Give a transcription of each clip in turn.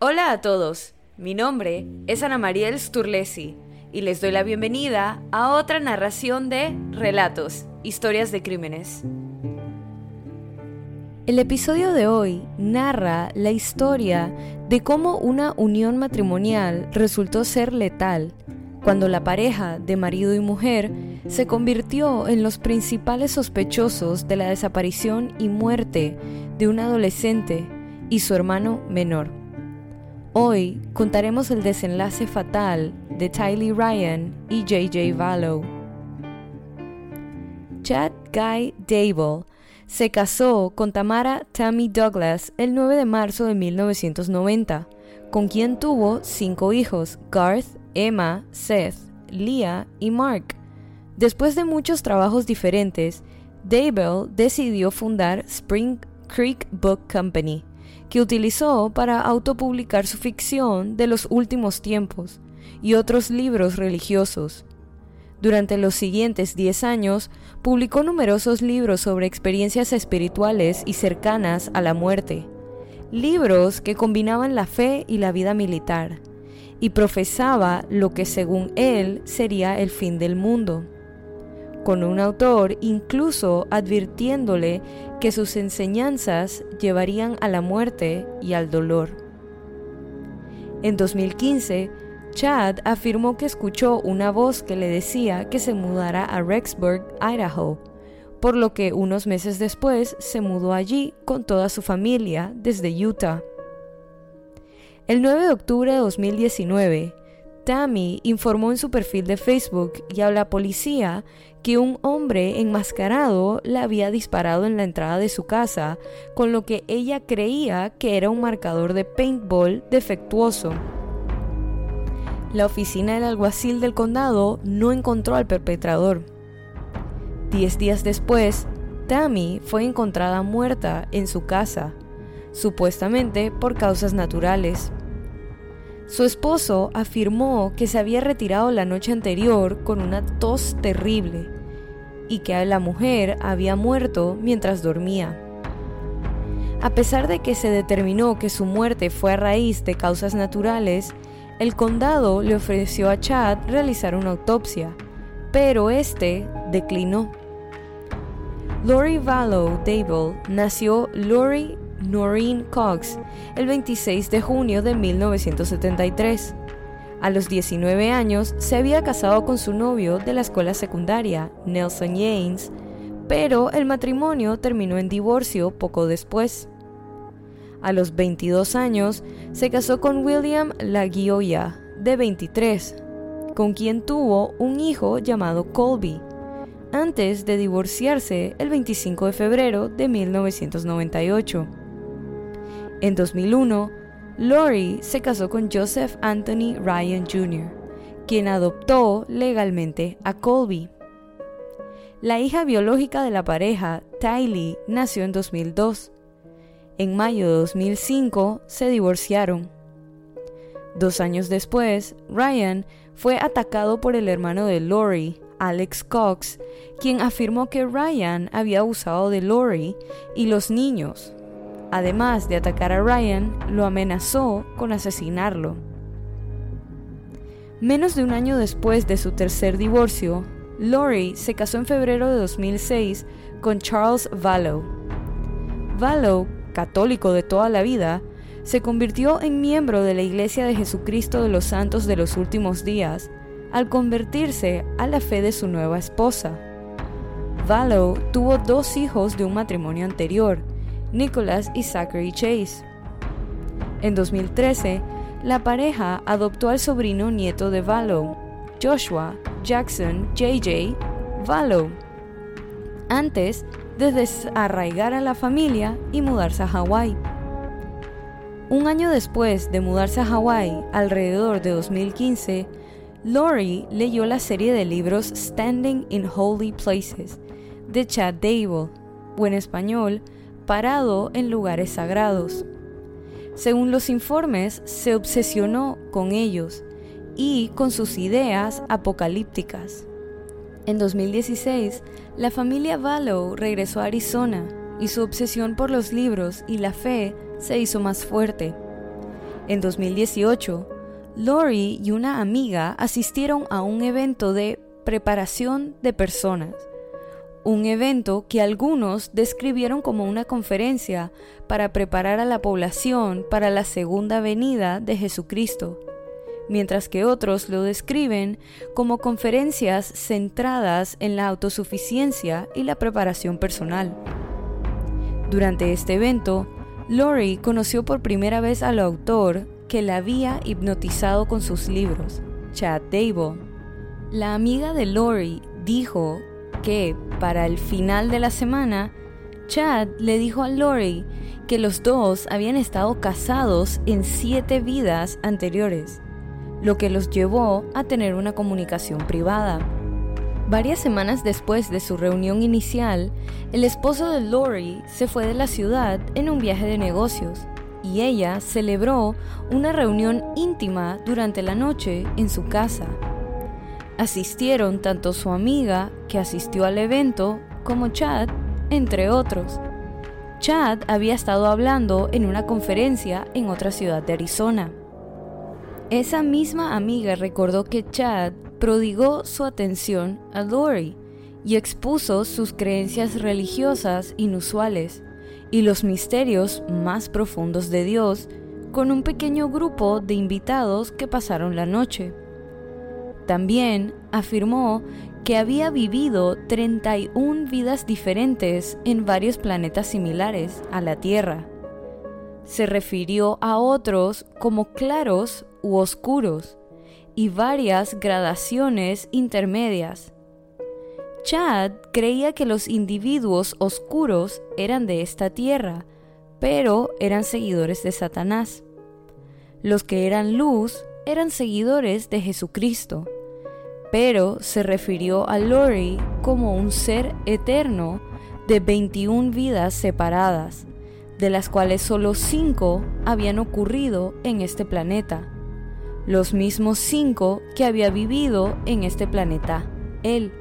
Hola a todos, mi nombre es Ana Mariel Sturlesi y les doy la bienvenida a otra narración de Relatos, Historias de Crímenes. El episodio de hoy narra la historia de cómo una unión matrimonial resultó ser letal cuando la pareja de marido y mujer se convirtió en los principales sospechosos de la desaparición y muerte de un adolescente y su hermano menor. Hoy contaremos el desenlace fatal de Tylee Ryan y JJ Vallow. Chad Guy Dable se casó con Tamara Tammy Douglas el 9 de marzo de 1990, con quien tuvo cinco hijos, Garth, Emma, Seth, Leah y Mark. Después de muchos trabajos diferentes, Dable decidió fundar Spring Creek Book Company, que utilizó para autopublicar su ficción de los últimos tiempos y otros libros religiosos. Durante los siguientes 10 años, publicó numerosos libros sobre experiencias espirituales y cercanas a la muerte, libros que combinaban la fe y la vida militar, y profesaba lo que según él sería el fin del mundo con un autor incluso advirtiéndole que sus enseñanzas llevarían a la muerte y al dolor. En 2015, Chad afirmó que escuchó una voz que le decía que se mudara a Rexburg, Idaho, por lo que unos meses después se mudó allí con toda su familia desde Utah. El 9 de octubre de 2019, Tammy informó en su perfil de Facebook y a la policía que un hombre enmascarado le había disparado en la entrada de su casa, con lo que ella creía que era un marcador de paintball defectuoso. La oficina del alguacil del condado no encontró al perpetrador. Diez días después, Tammy fue encontrada muerta en su casa, supuestamente por causas naturales. Su esposo afirmó que se había retirado la noche anterior con una tos terrible y que la mujer había muerto mientras dormía. A pesar de que se determinó que su muerte fue a raíz de causas naturales, el condado le ofreció a Chad realizar una autopsia, pero este declinó. Lori Vallow Dable nació Lori Noreen Cox el 26 de junio de 1973. A los 19 años se había casado con su novio de la escuela secundaria, Nelson Yanes, pero el matrimonio terminó en divorcio poco después. A los 22 años se casó con William Laguioya, de 23, con quien tuvo un hijo llamado Colby, antes de divorciarse el 25 de febrero de 1998. En 2001, Lori se casó con Joseph Anthony Ryan Jr., quien adoptó legalmente a Colby. La hija biológica de la pareja, Tylee, nació en 2002. En mayo de 2005 se divorciaron. Dos años después, Ryan fue atacado por el hermano de Lori, Alex Cox, quien afirmó que Ryan había abusado de Lori y los niños, Además de atacar a Ryan, lo amenazó con asesinarlo. Menos de un año después de su tercer divorcio, Lori se casó en febrero de 2006 con Charles Vallow. Vallow, católico de toda la vida, se convirtió en miembro de la Iglesia de Jesucristo de los Santos de los Últimos Días al convertirse a la fe de su nueva esposa. Vallow tuvo dos hijos de un matrimonio anterior, Nicholas y Zachary Chase. En 2013, la pareja adoptó al sobrino nieto de Vallow, Joshua Jackson JJ Vallow, antes de desarraigar a la familia y mudarse a Hawái. Un año después de mudarse a Hawái, alrededor de 2015, Lori leyó la serie de libros Standing in Holy Places de Chad Dable, o en español, parado en lugares sagrados. Según los informes, se obsesionó con ellos y con sus ideas apocalípticas. En 2016, la familia Vallow regresó a Arizona y su obsesión por los libros y la fe se hizo más fuerte. En 2018, Lori y una amiga asistieron a un evento de preparación de personas, un evento que algunos describieron como una conferencia para preparar a la población para la segunda venida de Jesucristo, mientras que otros lo describen como conferencias centradas en la autosuficiencia y la preparación personal. Durante este evento, Lori conoció por primera vez al autor que la había hipnotizado con sus libros, Chad Dable. La amiga de Lori dijo que para el final de la semana, Chad le dijo a Lori que los dos habían estado casados en siete vidas anteriores, lo que los llevó a tener una comunicación privada. Varias semanas después de su reunión inicial, el esposo de Lori se fue de la ciudad en un viaje de negocios y ella celebró una reunión íntima durante la noche en su casa. Asistieron tanto su amiga, que asistió al evento, como Chad, entre otros. Chad había estado hablando en una conferencia en otra ciudad de Arizona. Esa misma amiga recordó que Chad prodigó su atención a Lori y expuso sus creencias religiosas inusuales y los misterios más profundos de Dios con un pequeño grupo de invitados que pasaron la noche. También afirmó que había vivido 31 vidas diferentes en varios planetas similares a la Tierra. Se refirió a otros como claros u oscuros y varias gradaciones intermedias. Chad creía que los individuos oscuros eran de esta tierra, pero eran seguidores de Satanás. Los que eran luz eran seguidores de Jesucristo pero se refirió a Lori como un ser eterno de 21 vidas separadas, de las cuales solo 5 habían ocurrido en este planeta, los mismos 5 que había vivido en este planeta él.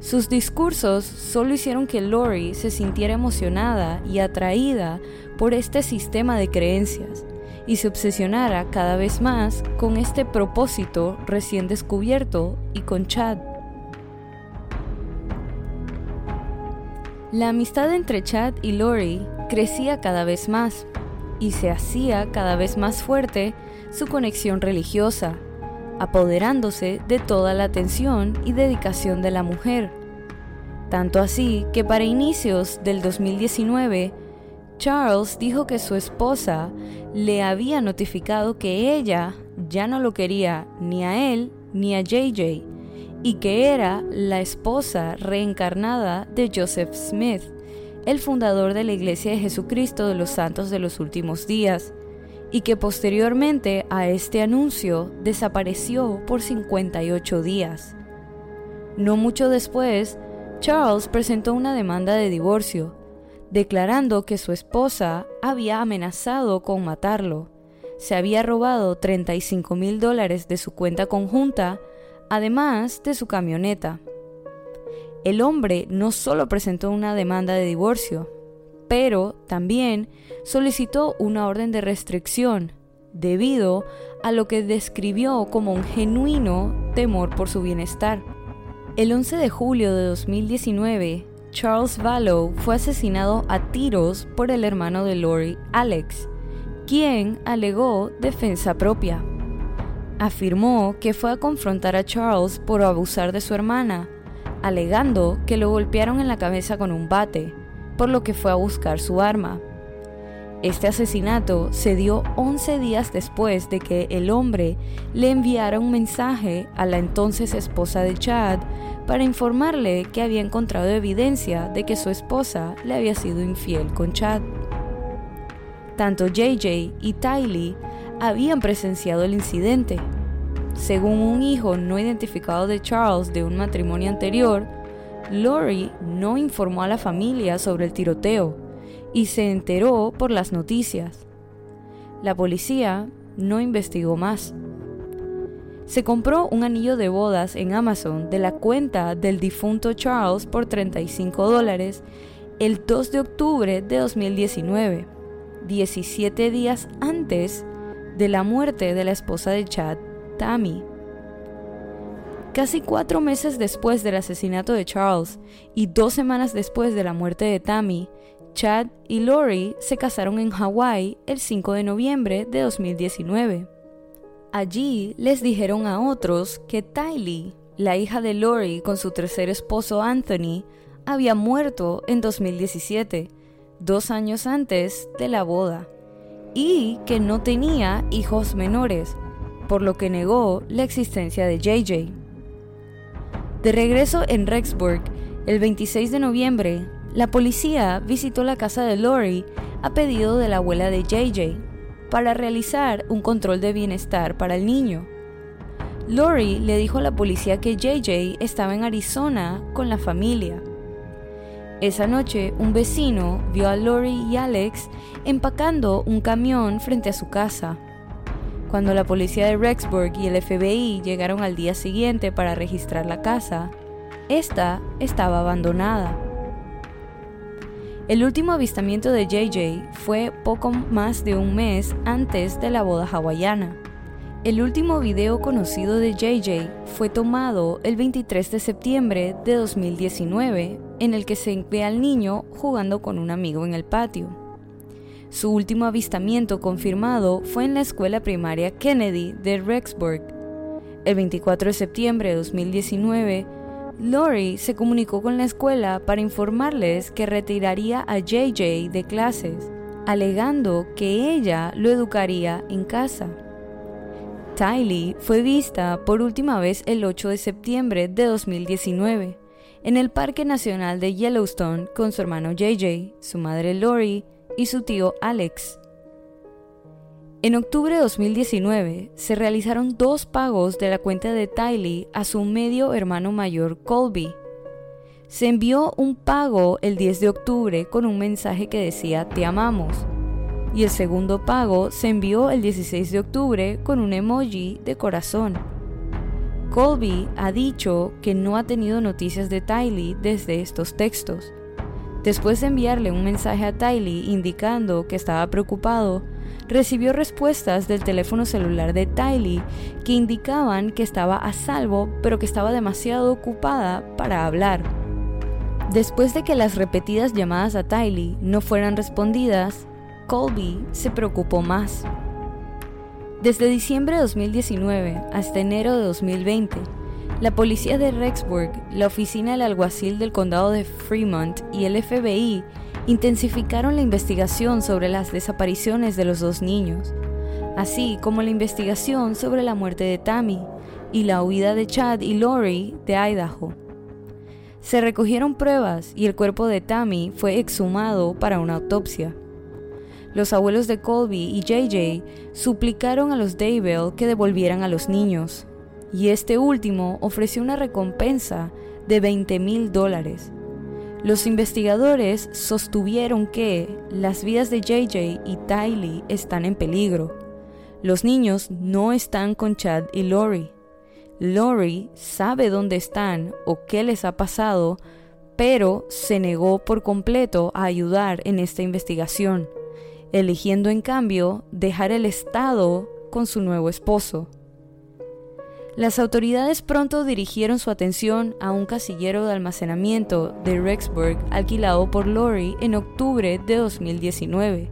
Sus discursos solo hicieron que Lori se sintiera emocionada y atraída por este sistema de creencias, y se obsesionara cada vez más con este propósito recién descubierto y con Chad. La amistad entre Chad y Lori crecía cada vez más y se hacía cada vez más fuerte su conexión religiosa, apoderándose de toda la atención y dedicación de la mujer. Tanto así que para inicios del 2019 Charles dijo que su esposa le había notificado que ella ya no lo quería ni a él ni a JJ y que era la esposa reencarnada de Joseph Smith, el fundador de la Iglesia de Jesucristo de los Santos de los Últimos Días, y que posteriormente a este anuncio desapareció por 58 días. No mucho después, Charles presentó una demanda de divorcio, declarando que su esposa había amenazado con matarlo. Se había robado 35 mil dólares de su cuenta conjunta, además de su camioneta. El hombre no solo presentó una demanda de divorcio, pero también solicitó una orden de restricción debido a lo que describió como un genuino temor por su bienestar. El 11 de julio de 2019, Charles Vallow fue asesinado a tiros por el hermano de Lori, Alex, quien alegó defensa propia. Afirmó que fue a confrontar a Charles por abusar de su hermana, alegando que lo golpearon en la cabeza con un bate, por lo que fue a buscar su arma. Este asesinato se dio 11 días después de que el hombre le enviara un mensaje a la entonces esposa de Chad para informarle que había encontrado evidencia de que su esposa le había sido infiel con Chad. Tanto JJ y Tylee habían presenciado el incidente. Según un hijo no identificado de Charles de un matrimonio anterior, Lori no informó a la familia sobre el tiroteo y se enteró por las noticias. La policía no investigó más. Se compró un anillo de bodas en Amazon de la cuenta del difunto Charles por 35 dólares el 2 de octubre de 2019. 17 días antes de la muerte de la esposa de Chad, Tammy. Casi cuatro meses después del asesinato de Charles y dos semanas después de la muerte de Tammy, Chad y Lori se casaron en Hawái el 5 de noviembre de 2019. Allí les dijeron a otros que Tylee, la hija de Lori con su tercer esposo Anthony, había muerto en 2017, dos años antes de la boda, y que no tenía hijos menores, por lo que negó la existencia de JJ. De regreso en Rexburg, el 26 de noviembre, la policía visitó la casa de Lori a pedido de la abuela de JJ para realizar un control de bienestar para el niño. Lori le dijo a la policía que JJ estaba en Arizona con la familia. Esa noche, un vecino vio a Lori y Alex empacando un camión frente a su casa. Cuando la policía de Rexburg y el FBI llegaron al día siguiente para registrar la casa, esta estaba abandonada. El último avistamiento de JJ fue poco más de un mes antes de la boda hawaiana. El último video conocido de JJ fue tomado el 23 de septiembre de 2019, en el que se ve al niño jugando con un amigo en el patio. Su último avistamiento confirmado fue en la escuela primaria Kennedy de Rexburg. El 24 de septiembre de 2019, Lori se comunicó con la escuela para informarles que retiraría a JJ de clases, alegando que ella lo educaría en casa. Tylee fue vista por última vez el 8 de septiembre de 2019 en el Parque Nacional de Yellowstone con su hermano JJ, su madre Lori y su tío Alex. En octubre de 2019 se realizaron dos pagos de la cuenta de Tylee a su medio hermano mayor Colby. Se envió un pago el 10 de octubre con un mensaje que decía Te amamos. Y el segundo pago se envió el 16 de octubre con un emoji de corazón. Colby ha dicho que no ha tenido noticias de Tylee desde estos textos. Después de enviarle un mensaje a Tylee indicando que estaba preocupado, recibió respuestas del teléfono celular de Tylee que indicaban que estaba a salvo pero que estaba demasiado ocupada para hablar. Después de que las repetidas llamadas a Tylee no fueran respondidas, Colby se preocupó más. Desde diciembre de 2019 hasta enero de 2020, la policía de Rexburg, la oficina del alguacil del condado de Fremont y el FBI intensificaron la investigación sobre las desapariciones de los dos niños, así como la investigación sobre la muerte de Tammy y la huida de Chad y Lori de Idaho. Se recogieron pruebas y el cuerpo de Tammy fue exhumado para una autopsia. Los abuelos de Colby y JJ suplicaron a los Daybell que devolvieran a los niños, y este último ofreció una recompensa de 20 mil dólares. Los investigadores sostuvieron que las vidas de JJ y Tylee están en peligro. Los niños no están con Chad y Lori. Lori sabe dónde están o qué les ha pasado, pero se negó por completo a ayudar en esta investigación, eligiendo en cambio dejar el Estado con su nuevo esposo. Las autoridades pronto dirigieron su atención a un casillero de almacenamiento de Rexburg alquilado por Lori en octubre de 2019,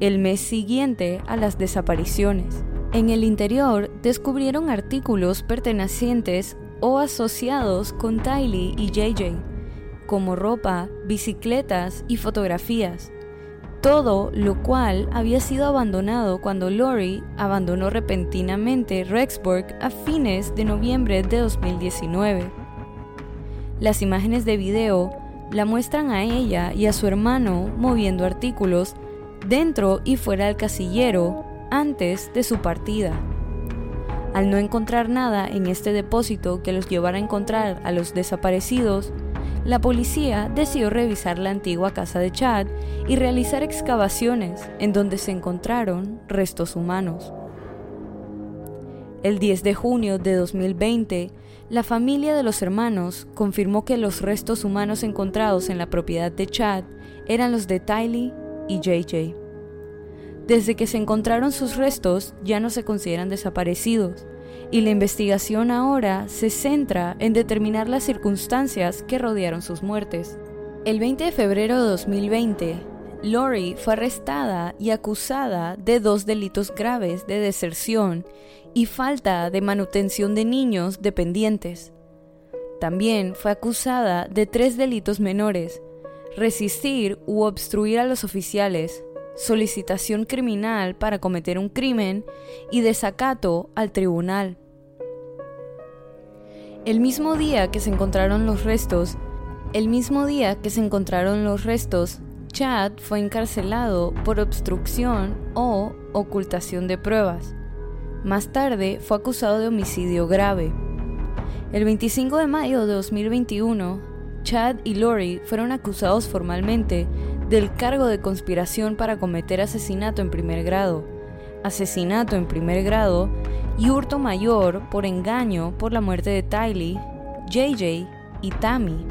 el mes siguiente a las desapariciones. En el interior descubrieron artículos pertenecientes o asociados con Tylee y JJ, como ropa, bicicletas y fotografías todo lo cual había sido abandonado cuando Lori abandonó repentinamente Rexburg a fines de noviembre de 2019. Las imágenes de video la muestran a ella y a su hermano moviendo artículos dentro y fuera del casillero antes de su partida. Al no encontrar nada en este depósito que los llevara a encontrar a los desaparecidos, la policía decidió revisar la antigua casa de Chad y realizar excavaciones en donde se encontraron restos humanos. El 10 de junio de 2020, la familia de los hermanos confirmó que los restos humanos encontrados en la propiedad de Chad eran los de Tylee y JJ. Desde que se encontraron sus restos ya no se consideran desaparecidos y la investigación ahora se centra en determinar las circunstancias que rodearon sus muertes. El 20 de febrero de 2020, Lori fue arrestada y acusada de dos delitos graves de deserción y falta de manutención de niños dependientes. También fue acusada de tres delitos menores, resistir u obstruir a los oficiales, solicitación criminal para cometer un crimen y desacato al tribunal. El mismo día que se encontraron los restos, el mismo día que se encontraron los restos, Chad fue encarcelado por obstrucción o ocultación de pruebas. Más tarde fue acusado de homicidio grave. El 25 de mayo de 2021, Chad y Lori fueron acusados formalmente del cargo de conspiración para cometer asesinato en primer grado, asesinato en primer grado y hurto mayor por engaño por la muerte de Tylee, JJ y Tammy.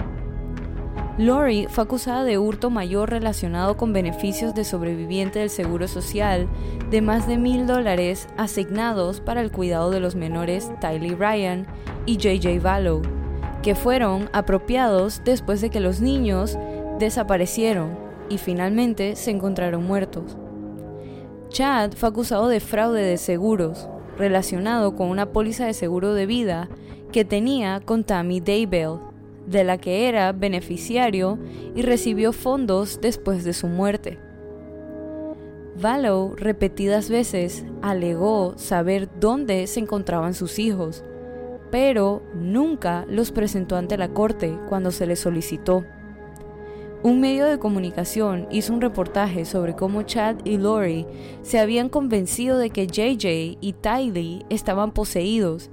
Lori fue acusada de hurto mayor relacionado con beneficios de sobreviviente del Seguro Social de más de mil dólares asignados para el cuidado de los menores Tylee Ryan y JJ Vallow, que fueron apropiados después de que los niños desaparecieron y finalmente se encontraron muertos. Chad fue acusado de fraude de seguros relacionado con una póliza de seguro de vida que tenía con Tammy Daybell de la que era beneficiario y recibió fondos después de su muerte. Vallow repetidas veces alegó saber dónde se encontraban sus hijos, pero nunca los presentó ante la corte cuando se le solicitó. Un medio de comunicación hizo un reportaje sobre cómo Chad y Lori se habían convencido de que JJ y Tylee estaban poseídos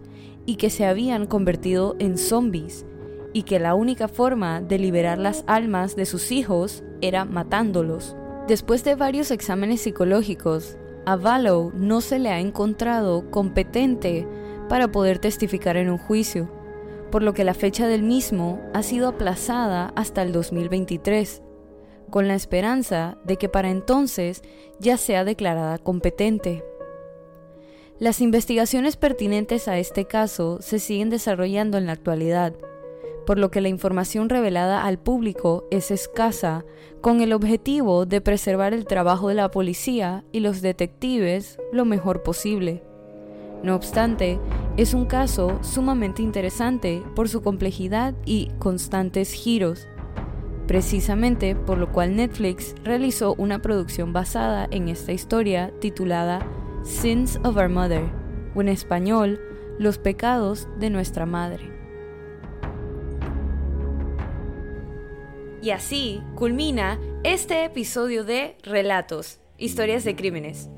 y que se habían convertido en zombies y que la única forma de liberar las almas de sus hijos era matándolos. Después de varios exámenes psicológicos, a Vallow no se le ha encontrado competente para poder testificar en un juicio, por lo que la fecha del mismo ha sido aplazada hasta el 2023, con la esperanza de que para entonces ya sea declarada competente. Las investigaciones pertinentes a este caso se siguen desarrollando en la actualidad, por lo que la información revelada al público es escasa, con el objetivo de preservar el trabajo de la policía y los detectives lo mejor posible. No obstante, es un caso sumamente interesante por su complejidad y constantes giros, precisamente por lo cual Netflix realizó una producción basada en esta historia titulada Sins of Our Mother, o en español, Los pecados de nuestra madre. Y así culmina este episodio de Relatos, historias de crímenes.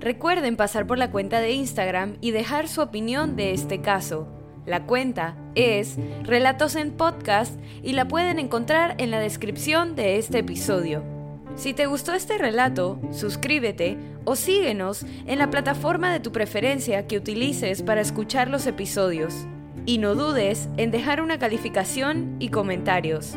Recuerden pasar por la cuenta de Instagram y dejar su opinión de este caso. La cuenta es Relatos en Podcast y la pueden encontrar en la descripción de este episodio. Si te gustó este relato, suscríbete o síguenos en la plataforma de tu preferencia que utilices para escuchar los episodios. Y no dudes en dejar una calificación y comentarios.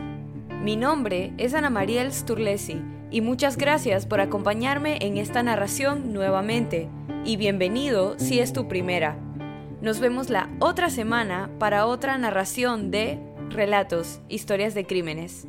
Mi nombre es Ana María Sturlesi y muchas gracias por acompañarme en esta narración nuevamente y bienvenido si es tu primera. Nos vemos la otra semana para otra narración de Relatos, historias de crímenes.